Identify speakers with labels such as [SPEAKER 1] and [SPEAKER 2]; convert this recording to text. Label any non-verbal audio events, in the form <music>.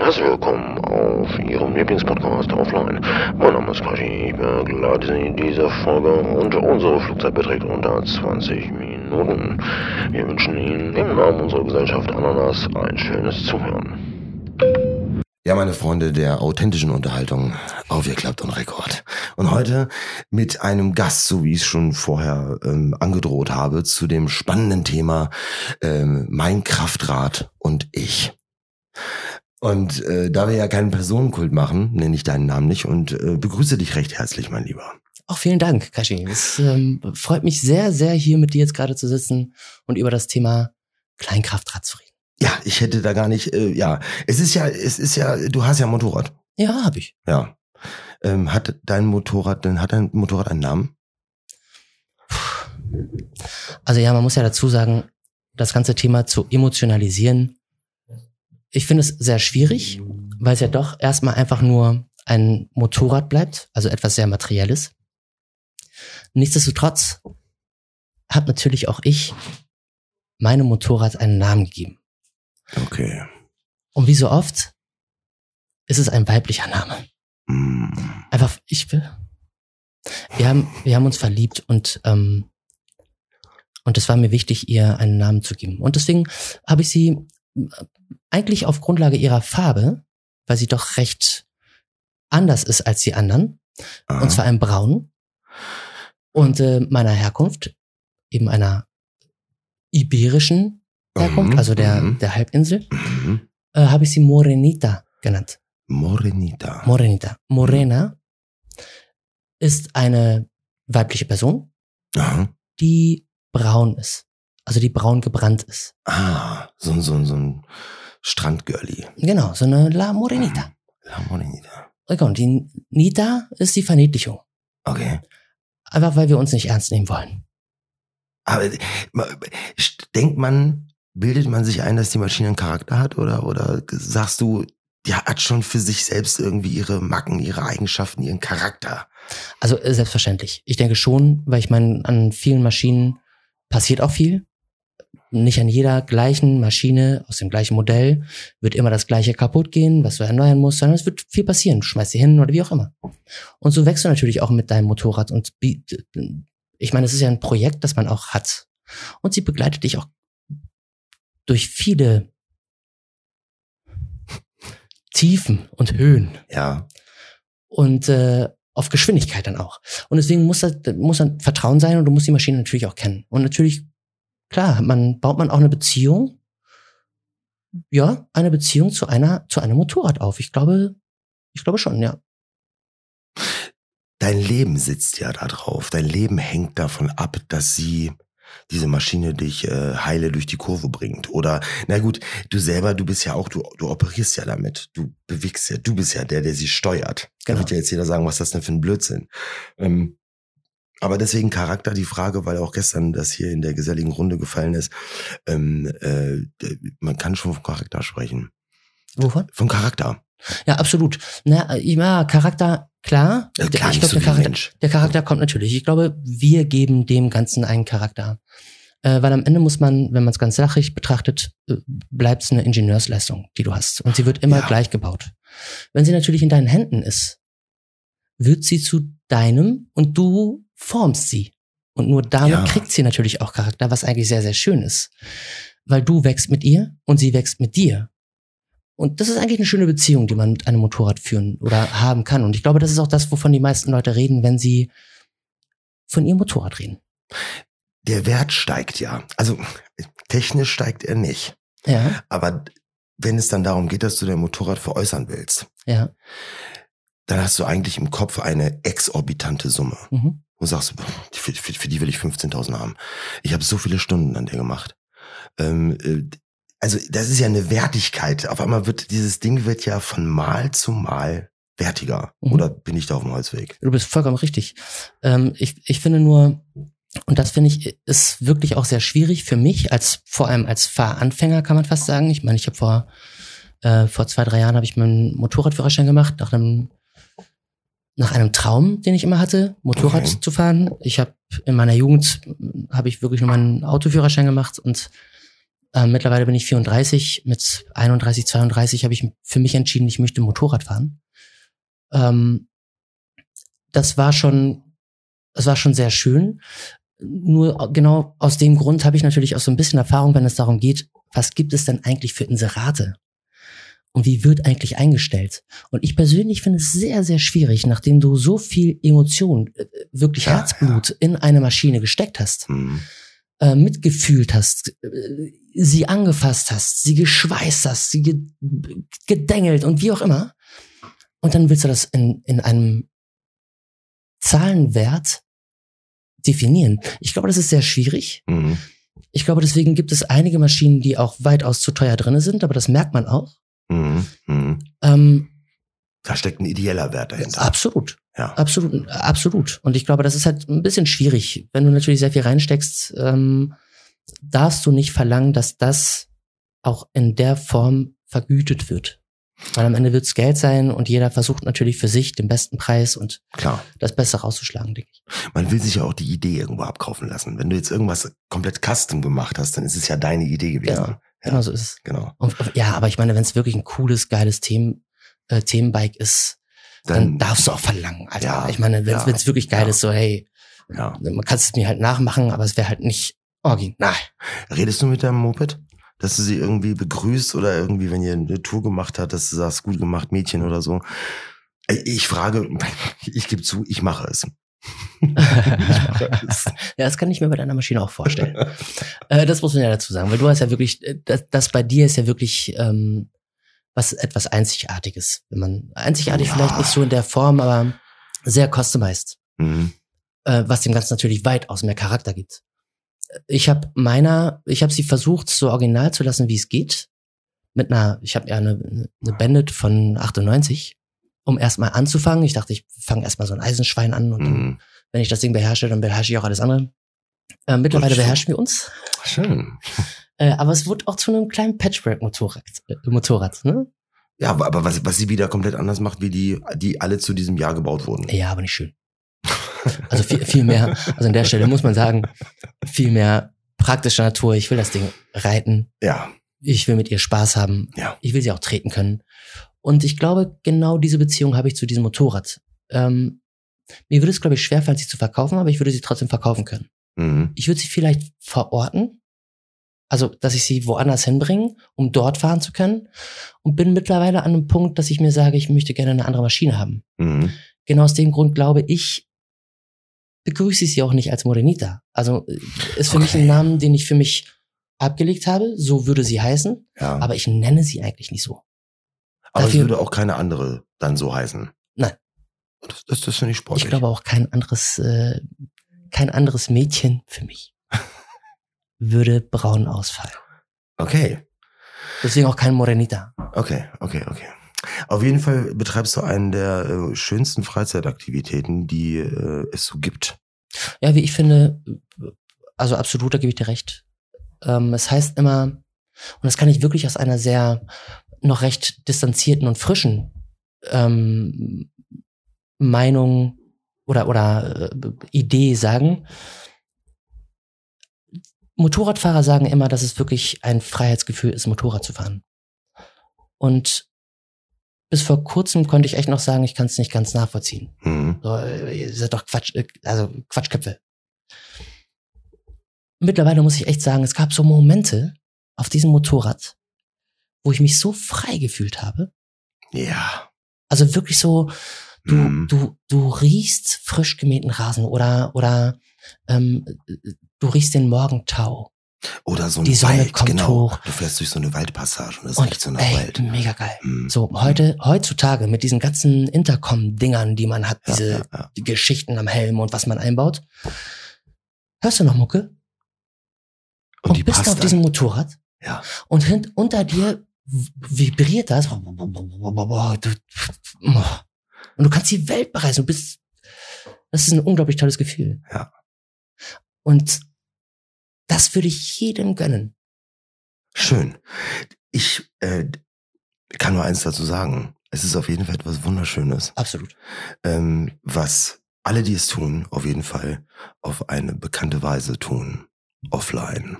[SPEAKER 1] Herzlich willkommen auf Ihrem Lieblingspodcast Offline. Mein Name ist Kashi, ich begleite Sie in dieser Folge und unsere Flugzeit beträgt unter 20 Minuten. Wir wünschen Ihnen im Namen unserer Gesellschaft Ananas ein schönes Zuhören.
[SPEAKER 2] Ja, meine Freunde der authentischen Unterhaltung, aufgeklappt und Rekord. Und heute mit einem Gast, so wie ich es schon vorher ähm, angedroht habe, zu dem spannenden Thema ähm, Mein Kraftrad und ich. Und äh, da wir ja keinen Personenkult machen, nenne ich deinen Namen nicht und äh, begrüße dich recht herzlich, mein Lieber.
[SPEAKER 3] Auch vielen Dank, Kashi. Es ähm, freut mich sehr, sehr, hier mit dir jetzt gerade zu sitzen und über das Thema Kleinkraftrad zu reden.
[SPEAKER 2] Ja, ich hätte da gar nicht, äh, ja, es ist ja, es ist ja, du hast ja ein Motorrad.
[SPEAKER 3] Ja, habe ich.
[SPEAKER 2] Ja. Ähm, hat dein Motorrad, denn hat dein Motorrad einen Namen?
[SPEAKER 3] Also ja, man muss ja dazu sagen, das ganze Thema zu emotionalisieren, ich finde es sehr schwierig, weil es ja doch erstmal einfach nur ein Motorrad bleibt, also etwas sehr Materielles. Nichtsdestotrotz hat natürlich auch ich meinem Motorrad einen Namen gegeben.
[SPEAKER 2] Okay.
[SPEAKER 3] Und wie so oft ist es ein weiblicher Name.
[SPEAKER 2] Mm.
[SPEAKER 3] Einfach, ich will. Wir haben, wir haben uns verliebt und, ähm, und es war mir wichtig, ihr einen Namen zu geben. Und deswegen habe ich sie eigentlich auf Grundlage ihrer Farbe, weil sie doch recht anders ist als die anderen,
[SPEAKER 2] Aha.
[SPEAKER 3] und zwar ein Braun, und äh, meiner Herkunft, eben einer iberischen Herkunft,
[SPEAKER 2] Mhm,
[SPEAKER 3] also der,
[SPEAKER 2] mhm.
[SPEAKER 3] der Halbinsel,
[SPEAKER 2] Mhm.
[SPEAKER 3] äh, habe ich sie Morenita genannt.
[SPEAKER 2] Morenita.
[SPEAKER 3] Morenita. Morena ist eine weibliche Person,
[SPEAKER 2] Aha.
[SPEAKER 3] die braun ist. Also die braun gebrannt ist.
[SPEAKER 2] Ah, so, ein- so, so ein Strandgirlie.
[SPEAKER 3] Genau, so eine La Morenita.
[SPEAKER 2] La Morenita.
[SPEAKER 3] Okay, und die Nita ist die Verniedlichung.
[SPEAKER 2] Okay.
[SPEAKER 3] Einfach weil wir uns nicht ernst nehmen wollen.
[SPEAKER 2] Aber denkt man, bildet man sich ein, dass die Maschine einen Charakter hat oder, oder sagst du, die hat schon für sich selbst irgendwie ihre Macken, ihre Eigenschaften, ihren Charakter?
[SPEAKER 3] Also äh, selbstverständlich. Ich denke schon, weil ich meine, an vielen Maschinen passiert auch viel. Nicht an jeder gleichen Maschine aus dem gleichen Modell wird immer das gleiche kaputt gehen, was du erneuern musst, sondern es wird viel passieren. Du schmeißt sie hin oder wie auch immer. Und so wächst du natürlich auch mit deinem Motorrad und ich meine, es ist ja ein Projekt, das man auch hat. Und sie begleitet dich auch durch viele Tiefen und Höhen
[SPEAKER 2] Ja.
[SPEAKER 3] und äh, auf Geschwindigkeit dann auch. Und deswegen muss das muss dann Vertrauen sein und du musst die Maschine natürlich auch kennen. Und natürlich, klar, man baut man auch eine Beziehung, ja, eine Beziehung zu einer zu einem Motorrad auf. Ich glaube, ich glaube schon, ja.
[SPEAKER 2] Dein Leben sitzt ja da drauf. Dein Leben hängt davon ab, dass sie diese Maschine dich äh, heile durch die Kurve bringt. Oder, na gut, du selber, du bist ja auch, du, du operierst ja damit. Du bewegst ja, du bist ja der, der sie steuert. Da
[SPEAKER 3] Genau.
[SPEAKER 2] wird ja jetzt jeder sagen, was ist das denn für ein Blödsinn. Ähm, aber deswegen Charakter die Frage, weil auch gestern das hier in der geselligen Runde gefallen ist. Ähm, äh, man kann schon von Charakter sprechen.
[SPEAKER 3] Wovon?
[SPEAKER 2] Von Charakter.
[SPEAKER 3] Ja, absolut. Na, äh, ja, Charakter, klar.
[SPEAKER 2] Äh, klar,
[SPEAKER 3] ich glaube,
[SPEAKER 2] so
[SPEAKER 3] der, Charakter,
[SPEAKER 2] Mensch.
[SPEAKER 3] der Charakter kommt natürlich. Ich glaube, wir geben dem Ganzen einen Charakter. Äh, weil am Ende muss man, wenn man es ganz sachlich betrachtet, äh, bleibt es eine Ingenieursleistung, die du hast. Und sie wird immer
[SPEAKER 2] Ja.
[SPEAKER 3] gleich gebaut. Wenn sie natürlich in deinen Händen ist, wird sie zu deinem und du formst sie. Und nur damit
[SPEAKER 2] Ja.
[SPEAKER 3] kriegt sie natürlich auch Charakter, was eigentlich sehr, sehr schön ist. Weil du wächst mit ihr und sie wächst mit dir. Und das ist eigentlich eine schöne Beziehung, die man mit einem Motorrad führen oder haben kann. Und ich glaube, das ist auch das, wovon die meisten Leute reden, wenn sie von ihrem Motorrad reden.
[SPEAKER 2] Der Wert steigt ja. Also technisch steigt er nicht.
[SPEAKER 3] Ja,
[SPEAKER 2] Aber wenn es dann darum geht, dass du dein Motorrad veräußern willst,
[SPEAKER 3] ja.
[SPEAKER 2] Dann hast du eigentlich im Kopf eine exorbitante Summe.
[SPEAKER 3] Mhm.
[SPEAKER 2] Du sagst, für, für, für die will ich 15.000 haben. Ich habe so viele Stunden an der gemacht. Ähm, äh, also das ist ja eine Wertigkeit. Auf einmal wird dieses Ding wird ja von Mal zu Mal wertiger.
[SPEAKER 3] Mhm.
[SPEAKER 2] Oder bin ich da auf dem Holzweg?
[SPEAKER 3] Du bist vollkommen richtig. Ähm, ich, ich finde nur, und das finde ich, ist wirklich auch sehr schwierig für mich, als vor allem als Fahranfänger kann man fast sagen. Ich meine, ich habe vor, äh, vor zwei, drei Jahren habe ich meinen Motorradführerschein gemacht, nach einem, nach einem Traum, den ich immer hatte, Motorrad
[SPEAKER 2] Okay.
[SPEAKER 3] zu fahren. Ich habe in meiner Jugend habe ich wirklich nur meinen Autoführerschein gemacht und Ähm, mittlerweile bin ich 34. Mit 31, 32 habe ich für mich entschieden, ich möchte Motorrad fahren. Ähm, das war schon, das war schon sehr schön. Nur genau aus dem Grund habe ich natürlich auch so ein bisschen Erfahrung, wenn es darum geht, was gibt es denn eigentlich für Inserate? Und wie wird eigentlich eingestellt? Und ich persönlich finde es sehr, sehr schwierig, nachdem du so viel Emotion, äh, wirklich
[SPEAKER 2] Ja,
[SPEAKER 3] Herzblut in eine Maschine gesteckt hast,
[SPEAKER 2] Mhm.
[SPEAKER 3] äh, mitgefühlt hast, äh, sie angefasst hast, sie geschweißt hast, sie ge gedengelt und wie auch immer. Und dann willst du das in, in einem Zahlenwert definieren. Ich glaube, das ist sehr schwierig.
[SPEAKER 2] Mhm.
[SPEAKER 3] Ich glaube, deswegen gibt es einige Maschinen, die auch weitaus zu teuer drinne sind, aber das merkt man auch.
[SPEAKER 2] Mhm. Mhm.
[SPEAKER 3] Ähm,
[SPEAKER 2] Da steckt ein ideeller Wert dahinter.
[SPEAKER 3] absolut.
[SPEAKER 2] Ja.
[SPEAKER 3] Absolut, absolut. Und ich glaube, das ist halt ein bisschen schwierig. Wenn du natürlich sehr viel reinsteckst, ähm, darfst du nicht verlangen, dass das auch in der Form vergütet wird. Weil am Ende wird's Geld sein und jeder versucht natürlich für sich den besten Preis und
[SPEAKER 2] Klar.
[SPEAKER 3] das Beste rauszuschlagen, denke ich.
[SPEAKER 2] Man will sich ja auch die Idee irgendwo abkaufen lassen. Wenn du jetzt irgendwas komplett custom gemacht hast, dann ist es ja deine Idee gewesen.
[SPEAKER 3] Genau.
[SPEAKER 2] Ja.
[SPEAKER 3] Genau so ist es.
[SPEAKER 2] Genau.
[SPEAKER 3] Und, ja, aber ich meine, wenn es wirklich ein cooles, geiles Themen, äh, Themenbike ist, dann, darfst du auch verlangen. Alter.
[SPEAKER 2] Ja,
[SPEAKER 3] ich meine, wenn es
[SPEAKER 2] ja,
[SPEAKER 3] wirklich geil
[SPEAKER 2] ja.
[SPEAKER 3] ist, so hey,
[SPEAKER 2] Ja.
[SPEAKER 3] man kann es mir halt nachmachen, aber es wäre halt nicht original.
[SPEAKER 2] Redest du mit deinem Moped? Dass du sie irgendwie begrüßt oder irgendwie, wenn ihr eine Tour gemacht habt, dass du sagst, gut gemacht, Mädchen oder so. Äh, Ich frage, <laughs> ich gebe zu, ich mache es. <laughs>
[SPEAKER 3] Ja, das kann ich mir bei deiner Maschine auch vorstellen. äh, das muss man ja dazu sagen, weil du hast ja wirklich, äh, das, das bei dir ist ja wirklich ähm, was etwas Einzigartiges. Wenn man einzigartig
[SPEAKER 2] Ja.
[SPEAKER 3] vielleicht nicht so in der Form, aber sehr customized,
[SPEAKER 2] Mhm.
[SPEAKER 3] äh, was dem Ganzen natürlich weitaus mehr Charakter gibt. Ich habe meiner, ich habe sie versucht, so original zu lassen, wie es geht. Mit einer, ich habe ja eine, eine Bandit von 98, um erstmal anzufangen. Ich dachte, ich fange erstmal so ein Eisenschwein an und dann
[SPEAKER 2] Mhm.
[SPEAKER 3] wenn ich das Ding beherrsche, dann beherrsche ich auch alles andere. Äh, mittlerweile beherrschen wir uns.
[SPEAKER 2] Schön. <laughs>
[SPEAKER 3] Äh, aber es wurde auch zu einem kleinen Patchwork-Motorrad. Äh, Motorrad ne?
[SPEAKER 2] Ja, aber, aber was, was sie wieder komplett anders macht, wie die, die alle zu diesem Jahr gebaut wurden.
[SPEAKER 3] Ja, aber nicht schön. Also viel, viel mehr, also an der Stelle muss man sagen, viel mehr praktischer Natur. Ich will das Ding reiten.
[SPEAKER 2] Ja,
[SPEAKER 3] Ich will mit ihr Spaß haben.
[SPEAKER 2] ja.
[SPEAKER 3] Ich will sie auch treten können. Und ich glaube, genau diese Beziehung habe ich zu diesem Motorrad. Ähm, mir würde es, glaube ich, schwerfallen, sie zu verkaufen, aber ich würde sie trotzdem verkaufen können.
[SPEAKER 2] Mhm.
[SPEAKER 3] ich würde sie vielleicht verorten, also dass ich sie woanders hinbringe, um dort fahren zu können und bin mittlerweile an einem Punkt, dass ich mir sage, ich möchte gerne eine andere Maschine haben.
[SPEAKER 2] Mhm.
[SPEAKER 3] Genau aus dem Grund glaube ich, begrüße ich sie auch nicht als Morenita. Also äh, ist für mich
[SPEAKER 2] Okay.
[SPEAKER 3] ein Name, den ich für mich abgelegt habe, so würde sie heißen,
[SPEAKER 2] Ja.
[SPEAKER 3] aber ich nenne sie eigentlich nicht so.
[SPEAKER 2] Aber es
[SPEAKER 3] dafür-
[SPEAKER 2] würde auch keine andere dann so heißen.
[SPEAKER 3] Nein.
[SPEAKER 2] Das, das, das finde ich sportlich.
[SPEAKER 3] Ich glaube auch kein anderes, äh, kein anderes Mädchen für mich <laughs> würde braun ausfallen.
[SPEAKER 2] Okay,
[SPEAKER 3] Deswegen auch kein Morenita.
[SPEAKER 2] okay, okay, okay. Auf jeden Fall betreibst du einen der äh, schönsten Freizeitaktivitäten, die äh, es so gibt.
[SPEAKER 3] Ja, wie ich finde, also absolut, da gebe ich dir recht. Ähm, es heißt immer, und das kann ich wirklich aus einer sehr noch recht distanzierten und frischen ähm, Meinung oder, oder äh, Idee sagen. Motorradfahrer sagen immer, dass es wirklich ein Freiheitsgefühl ist, Motorrad zu fahren. Und bis vor kurzem konnte ich echt noch sagen, ich kann es nicht ganz nachvollziehen.
[SPEAKER 2] Mhm.
[SPEAKER 3] So, äh, ihr seid doch Quatsch, äh, also Quatschköpfe. Mittlerweile muss ich echt sagen, es gab so Momente auf diesem Motorrad, wo ich mich so frei gefühlt habe.
[SPEAKER 2] Ja.
[SPEAKER 3] Also wirklich so, du,
[SPEAKER 2] Mhm.
[SPEAKER 3] du, du riechst frisch gemähten Rasen oder, oder ähm, du riechst den Morgentau.
[SPEAKER 2] Oder so ein
[SPEAKER 3] Die Sonne
[SPEAKER 2] Wald,
[SPEAKER 3] kommt
[SPEAKER 2] genau.
[SPEAKER 3] hoch.
[SPEAKER 2] Du fährst durch so eine Waldpassage und es
[SPEAKER 3] Und
[SPEAKER 2] riecht so nach
[SPEAKER 3] ey,
[SPEAKER 2] Wald.
[SPEAKER 3] mega geil.
[SPEAKER 2] Mhm.
[SPEAKER 3] So, heute, heutzutage mit diesen ganzen Intercom-Dingern, die man hat,
[SPEAKER 2] Ja,
[SPEAKER 3] diese
[SPEAKER 2] ja, ja.
[SPEAKER 3] die Geschichten am Helm und was man einbaut. Hörst du noch Mucke?
[SPEAKER 2] Und,
[SPEAKER 3] Und, bist auf diesem. Motorrad
[SPEAKER 2] Ja.
[SPEAKER 3] und hint, unter dir vibriert das. Und du kannst die Welt bereisen. Du bist, das ist ein unglaublich tolles Gefühl.
[SPEAKER 2] Ja.
[SPEAKER 3] Und das würde ich jedem gönnen.
[SPEAKER 2] Schön. Ich äh, kann nur eins dazu sagen. Es ist auf jeden Fall etwas Wunderschönes,
[SPEAKER 3] Absolut.
[SPEAKER 2] ähm, was alle, die es tun, auf jeden Fall auf eine bekannte Weise tun. Offline.